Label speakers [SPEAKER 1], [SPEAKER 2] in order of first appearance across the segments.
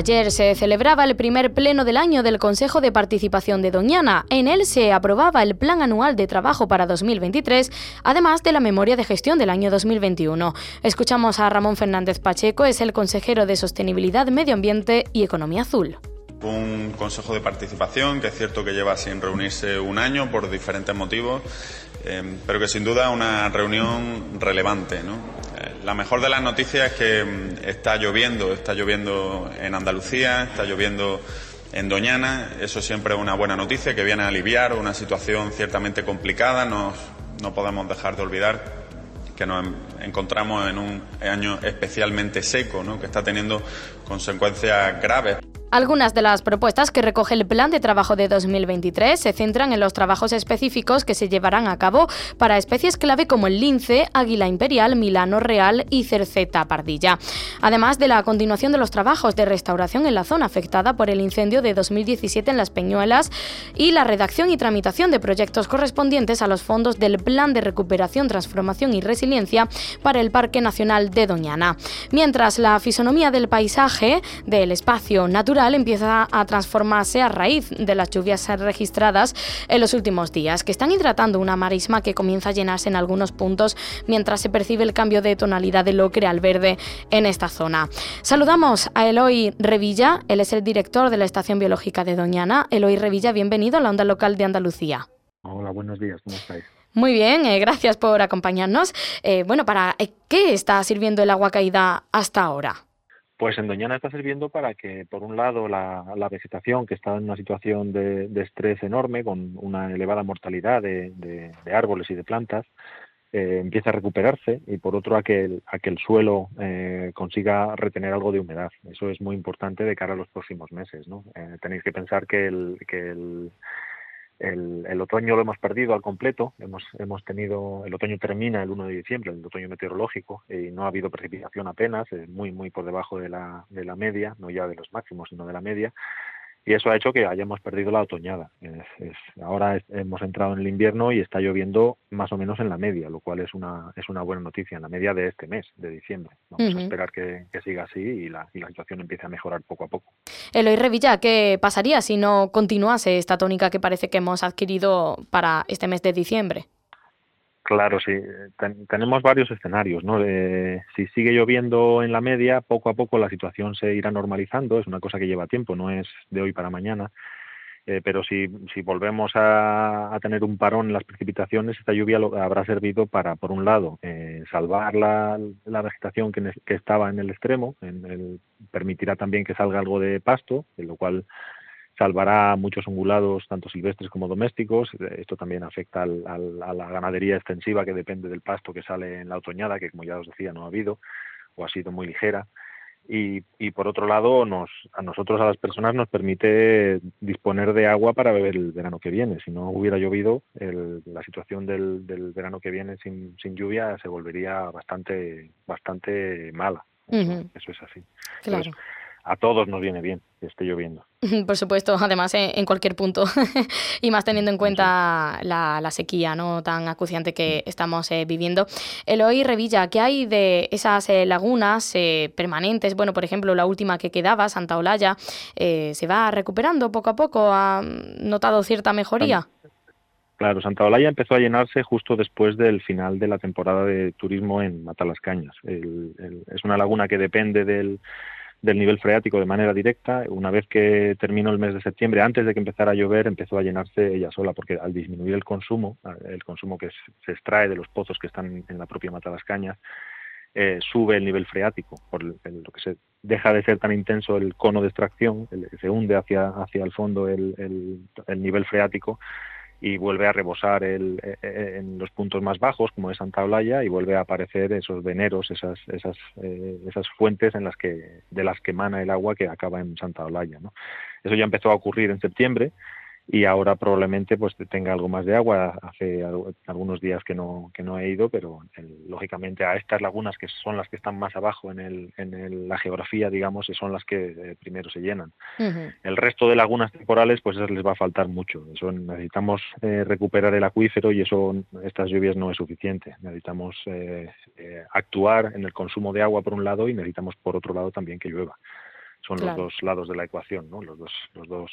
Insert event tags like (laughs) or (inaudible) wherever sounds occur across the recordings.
[SPEAKER 1] Ayer se celebraba el primer pleno del año del Consejo de Participación de Doñana. En él se aprobaba el Plan Anual de Trabajo para 2023, además de la memoria de gestión del año 2021. Escuchamos a Ramón Fernández Pacheco, es el consejero de Sostenibilidad, Medio Ambiente y Economía Azul.
[SPEAKER 2] Un consejo de participación que es cierto que lleva sin reunirse un año por diferentes motivos, eh, pero que sin duda es una reunión relevante. ¿no? La mejor de las noticias es que mm, está lloviendo, está lloviendo en Andalucía, está lloviendo en Doñana. Eso siempre es una buena noticia que viene a aliviar una situación ciertamente complicada. no podemos dejar de olvidar que nos encontramos en un año especialmente seco, ¿no? que está teniendo consecuencias graves.
[SPEAKER 1] Algunas de las propuestas que recoge el Plan de Trabajo de 2023 se centran en los trabajos específicos que se llevarán a cabo para especies clave como el lince, águila imperial, milano real y cerceta pardilla. Además de la continuación de los trabajos de restauración en la zona afectada por el incendio de 2017 en Las Peñuelas y la redacción y tramitación de proyectos correspondientes a los fondos del Plan de Recuperación, Transformación y Resiliencia para el Parque Nacional de Doñana. Mientras la fisonomía del paisaje, del espacio natural, empieza a transformarse a raíz de las lluvias registradas en los últimos días, que están hidratando una marisma que comienza a llenarse en algunos puntos mientras se percibe el cambio de tonalidad del ocre al verde en esta zona. Saludamos a Eloy Revilla, él es el director de la Estación Biológica de Doñana. Eloy Revilla, bienvenido a la onda local de Andalucía.
[SPEAKER 3] Hola, buenos días, ¿cómo estáis?
[SPEAKER 1] Muy bien, eh, gracias por acompañarnos. Eh, bueno, ¿para eh, qué está sirviendo el agua caída hasta ahora?
[SPEAKER 3] Pues en Doñana está sirviendo para que, por un lado, la, vegetación, que está en una situación de, estrés enorme, con una elevada mortalidad de, árboles y de plantas, eh, empiece a recuperarse y, por otro, a que el, a que el suelo eh, consiga retener algo de humedad. Eso es muy importante de cara a los próximos meses. ¿no? Eh, tenéis que pensar que el, que el el, otoño lo hemos perdido al completo. Hemos, hemos tenido, el otoño termina el 1 de diciembre, el otoño meteorológico, y no ha habido precipitación apenas, muy, muy por debajo de la, de la media, no ya de los máximos, sino de la media y eso ha hecho que hayamos perdido la otoñada. ahora hemos entrado en el invierno y está lloviendo más o menos en la media, lo cual es una, es una buena noticia, en la media de este mes, de diciembre. Vamos a esperar que, siga así y la, y la situación empiece a mejorar poco a poco.
[SPEAKER 1] Eloy Revilla, ¿qué pasaría si no continuase esta tónica que parece que hemos adquirido para este mes de diciembre?
[SPEAKER 3] Claro, sí. tenemos varios escenarios, ¿no? si sigue lloviendo en la media, poco a poco la situación se irá normalizando. Es una cosa que lleva tiempo, no es de hoy para mañana. Eh, pero si, si volvemos a, tener un parón en las precipitaciones, esta lluvia habrá servido para, por un lado, eh, salvar la, vegetación que, que, estaba en el extremo, en el, permitirá también que salga algo de pasto, lo cual salvará muchos ungulados, tanto silvestres como domésticos. Esto también afecta al, a la ganadería extensiva que depende del pasto que sale en la otoñada, que como ya os decía no ha habido o ha sido muy ligera. Y, y, por otro lado, nos, a nosotros, a las personas, nos permite disponer de agua para beber el verano que viene. Si no hubiera llovido, la situación del, del, verano que viene sin, sin, lluvia se volvería bastante, bastante mala. Eso, es así.
[SPEAKER 1] Claro
[SPEAKER 3] a todos nos viene bien que esté lloviendo. (laughs)
[SPEAKER 1] Por supuesto, además en, cualquier punto, (laughs) y más teniendo en cuenta la, sequía no tan acuciante que estamos eh, viviendo. Eloy Revilla, ¿qué hay de esas eh, lagunas eh, permanentes? Bueno, por ejemplo, la última que quedaba, Santa Olalla, ¿se va recuperando poco a poco? ¿Ha notado cierta mejoría?
[SPEAKER 3] Claro, Santa Olalla empezó a llenarse justo después del final de la temporada de turismo en Matalascañas. es una laguna que depende del del nivel freático de manera directa. Una vez que terminó el mes de septiembre, antes de que empezara a llover, empezó a llenarse ella sola, porque al disminuir el consumo, el consumo que se extrae de los pozos que están en la propia Mata las Cañas, eh, sube el nivel freático, por lo que se deja de ser tan intenso el cono de extracción, se hunde hacia, hacia el fondo el, el nivel freático y vuelve a rebosar el, eh, eh, en los puntos más bajos, como es Santa Olaya, y vuelve a aparecer esos veneros, esas, esas, eh, esas fuentes en las que, de las que emana el agua que acaba en Santa Olaya. ¿no? Eso ya empezó a ocurrir en septiembre y ahora probablemente pues tenga algo más de agua. Hace algunos días que no, que no he ido, pero lógicamente a estas lagunas que son las que están más abajo en, el, en la geografía, digamos, son las que eh, primero se llenan. El resto de lagunas temporales, pues les va a faltar mucho. Eso necesitamos eh, recuperar el acuífero y eso estas lluvias no es suficiente. Necesitamos eh, actuar en el consumo de agua por un lado y necesitamos por otro lado también que llueva. Son los dos lados de la ecuación, ¿no? Los dos, los dos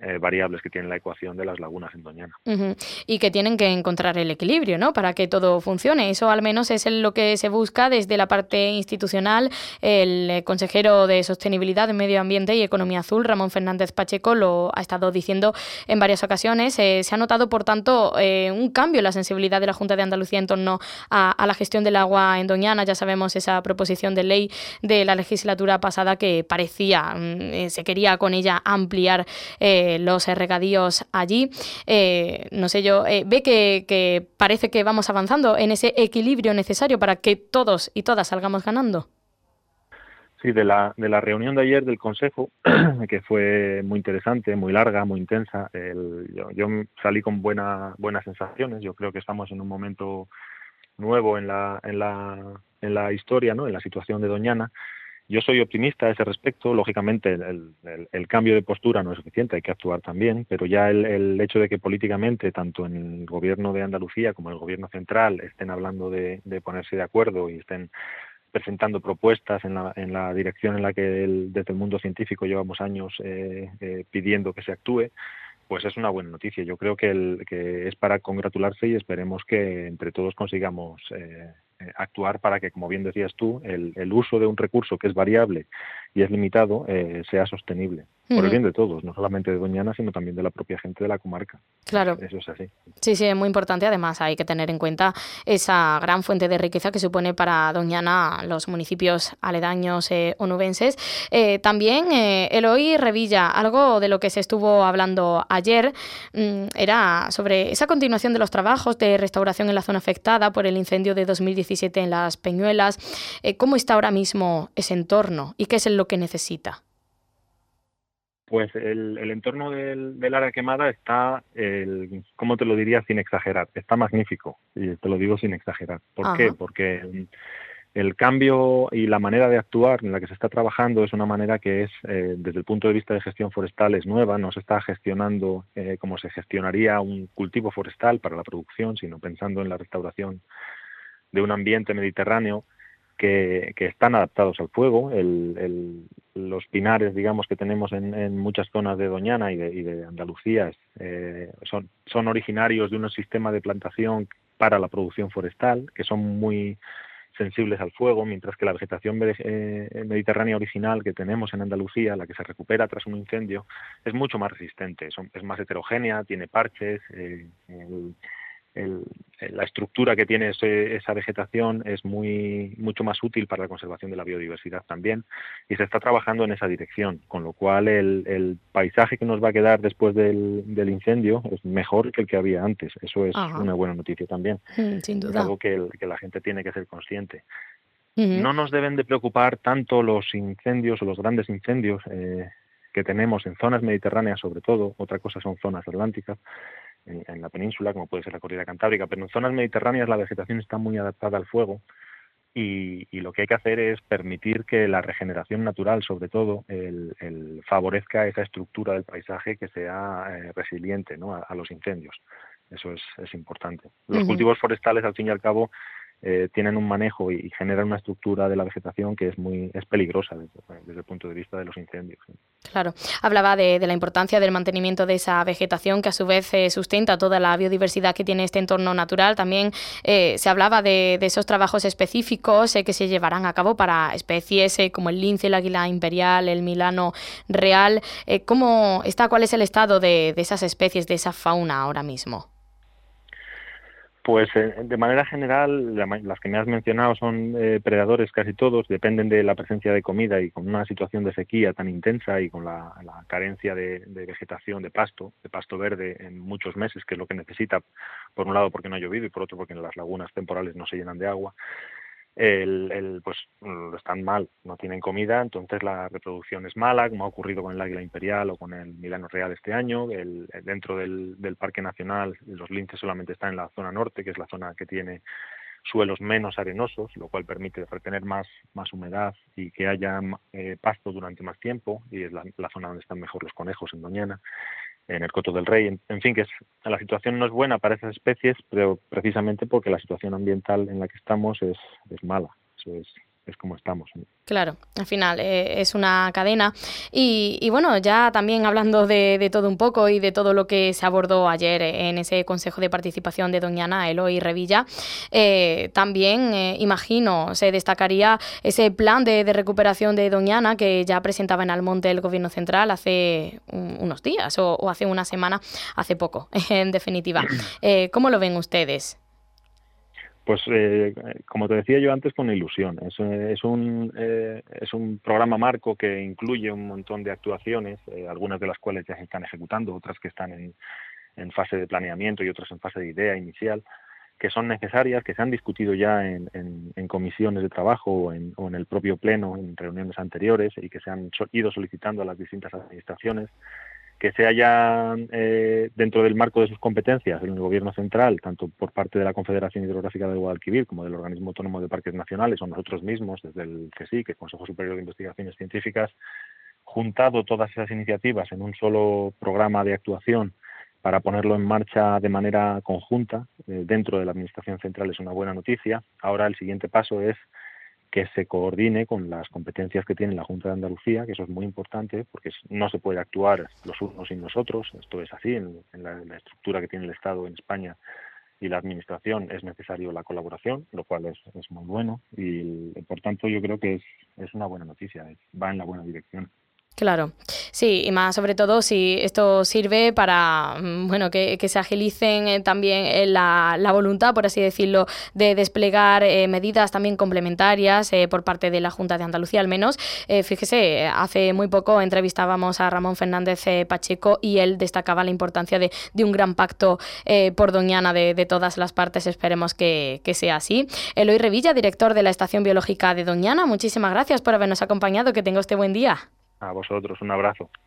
[SPEAKER 3] eh, variables que tiene la ecuación de las lagunas en Doñana.
[SPEAKER 1] Y que tienen que encontrar el equilibrio, ¿no? Para que todo funcione. Eso al menos es lo que se busca desde la parte institucional. El eh, consejero de Sostenibilidad, Medio Ambiente y Economía Azul, Ramón Fernández Pacheco, lo ha estado diciendo en varias ocasiones. Eh, se ha notado, por tanto, un cambio en la sensibilidad de la Junta de Andalucía en torno a, la gestión del agua en Doñana. Ya sabemos esa proposición de ley de la legislatura pasada que parecía, mm, se quería con ella ampliar los regadíos allí. Eh, no sé yo, eh, ve que, parece que vamos avanzando en ese equilibrio necesario para que todos y todas salgamos ganando.
[SPEAKER 3] Sí, de la, de la reunión de ayer del Consejo, (clears throat) que fue muy interesante, muy larga, muy intensa, yo, salí con buena, buenas sensaciones. Yo creo que estamos en un momento nuevo en la, en la, en la historia, ¿no? en la situación de Doñana yo soy optimista a ese respecto. Lógicamente, el, cambio de postura no es suficiente, hay que actuar también, pero ya el, hecho de que políticamente, tanto en el gobierno de Andalucía como en el gobierno central, estén hablando de, ponerse de acuerdo y estén presentando propuestas en la, en la dirección en la que desde el mundo científico llevamos años eh, eh, pidiendo que se actúe, pues es una buena noticia. Yo creo que, el, que es para congratularse y esperemos que entre todos consigamos eh, actuar para que, como bien decías tú, el, el, uso de un recurso que es variable y es limitado eh, sea sostenible por el bien de todos, no solamente de Doñana, sino también de la propia gente de la comarca.
[SPEAKER 1] Claro.
[SPEAKER 3] Eso es así.
[SPEAKER 1] Sí, sí, es muy importante. Además, hay que tener en cuenta esa gran fuente de riqueza que supone para Doñana los municipios aledaños eh, onubenses. Eh, también eh, Eloy Revilla, algo de lo que se estuvo hablando ayer, mm, era sobre esa continuación de los trabajos de restauración en la zona afectada por el incendio de 2017 en Las Peñuelas. Eh, ¿Cómo está ahora mismo ese entorno y qué es lo que necesita?
[SPEAKER 3] Pues el, entorno del, área quemada está, el, ¿cómo te lo diría sin exagerar? Está magnífico, y te lo digo sin exagerar. ¿Por qué? Porque el cambio y la manera de actuar en la que se está trabajando es una manera que es, eh, desde el punto de vista de gestión forestal, es nueva, no se está gestionando eh, como se gestionaría un cultivo forestal para la producción, sino pensando en la restauración de un ambiente mediterráneo que, están adaptados al fuego. los pinares, digamos, que tenemos en, muchas zonas de Doñana y de, Andalucía eh, son, son originarios de un sistema de plantación para la producción forestal, que son muy sensibles al fuego, mientras que la vegetación eh, mediterránea original que tenemos en Andalucía, la que se recupera tras un incendio, es mucho más resistente, es más heterogénea, tiene parches, eh, la estructura que tiene esa vegetación es muy mucho más útil para la conservación de la biodiversidad también y se está trabajando en esa dirección, con lo cual el, paisaje que nos va a quedar después del, incendio es mejor que el que había antes. Eso es una buena noticia también.
[SPEAKER 1] Mm, sin duda.
[SPEAKER 3] Es algo que, la gente tiene que ser consciente. No nos deben de preocupar tanto los incendios o los grandes incendios eh, que tenemos en zonas mediterráneas sobre todo, otra cosa son zonas atlánticas, en, la península, como puede ser la corrida cantábrica, pero en zonas mediterráneas la vegetación está muy adaptada al fuego y, lo que hay que hacer es permitir que la regeneración natural, sobre todo, el, favorezca esa estructura del paisaje que sea eh, resiliente ¿no? a, los incendios. Eso es, es importante. Los cultivos forestales, al fin y al cabo, eh, tienen un manejo y, generan una estructura de la vegetación que es muy es peligrosa desde, el punto de vista de los incendios.
[SPEAKER 1] Claro, hablaba de, la importancia del mantenimiento de esa vegetación que a su vez eh, sustenta toda la biodiversidad que tiene este entorno natural. También eh, se hablaba de, esos trabajos específicos que se llevarán a cabo para especies como el lince, el águila imperial, el milano real. ¿Cómo está? ¿Cuál es el estado de esas especies, de esa fauna ahora mismo?
[SPEAKER 3] Pues eh, de manera general, las que me has mencionado son eh, predadores casi todos, dependen de la presencia de comida y con una situación de sequía tan intensa y con la, carencia de, vegetación, de pasto, de pasto verde en muchos meses, que es lo que necesita, por un lado porque no ha llovido y por otro porque en las lagunas temporales no se llenan de agua, el, pues están mal, no tienen comida, entonces la reproducción es mala, como ha ocurrido con el águila imperial o con el milano real este año. El, dentro del, Parque Nacional los linces solamente están en la zona norte, que es la zona que tiene suelos menos arenosos, lo cual permite retener más, más humedad y que haya eh, pasto durante más tiempo, y es la, zona donde están mejor los conejos en Doñana, en el Coto del Rey. En, fin, que es, la situación no es buena para esas especies, pero precisamente porque la situación ambiental en la que estamos es, es mala. Eso es, es como estamos.
[SPEAKER 1] Claro, al final eh, es una cadena. Y, bueno, ya también hablando de, todo un poco y de todo lo que se abordó ayer en ese Consejo de Participación de Doñana, Eloy Revilla, eh, también eh, imagino se destacaría ese plan de, recuperación de Doñana que ya presentaba en Almonte el Gobierno Central hace unos días o, o, hace una semana, hace poco, (laughs) en definitiva. (clears throat) ¿Cómo lo ven ustedes?
[SPEAKER 3] Pues eh, como te decía yo antes, con ilusión. Es, es, un, eh, es un programa marco que incluye un montón de actuaciones, eh, algunas de las cuales ya se están ejecutando, otras que están en, en, fase de planeamiento y otras en fase de idea inicial, que son necesarias, que se han discutido ya en, en, comisiones de trabajo o o en el propio Pleno en reuniones anteriores y que se han ido solicitando a las distintas administraciones que se haya eh, dentro del marco de sus competencias en el Gobierno central, tanto por parte de la Confederación Hidrográfica de Guadalquivir como del Organismo Autónomo de Parques Nacionales o nosotros mismos, desde el CSIC, el Consejo Superior de Investigaciones Científicas, juntado todas esas iniciativas en un solo programa de actuación para ponerlo en marcha de manera conjunta eh, dentro de la Administración Central es una buena noticia. Ahora el siguiente paso es que se coordine con las competencias que tiene la Junta de Andalucía, que eso es muy importante, porque no se puede actuar los unos sin los otros, esto es así, en, la, estructura que tiene el Estado en España y la Administración es necesario la colaboración, lo cual es, muy bueno y por tanto yo creo que es una buena noticia, va en la buena dirección.
[SPEAKER 1] Claro, sí, y más sobre todo si esto sirve para mm, bueno que, se agilicen eh, también eh, la, la, voluntad, por así decirlo, de desplegar eh, medidas también complementarias por parte de la Junta de Andalucía, al menos. fíjese, hace muy poco entrevistábamos a Ramón Fernández Pacheco y él destacaba la importancia de, de un gran pacto por Doñana de, de, todas las partes. Esperemos que, que sea así. Eloy Revilla, director de la Estación Biológica de Doñana, muchísimas gracias por habernos acompañado. Que tenga este buen día.
[SPEAKER 3] A vosotros, un abrazo.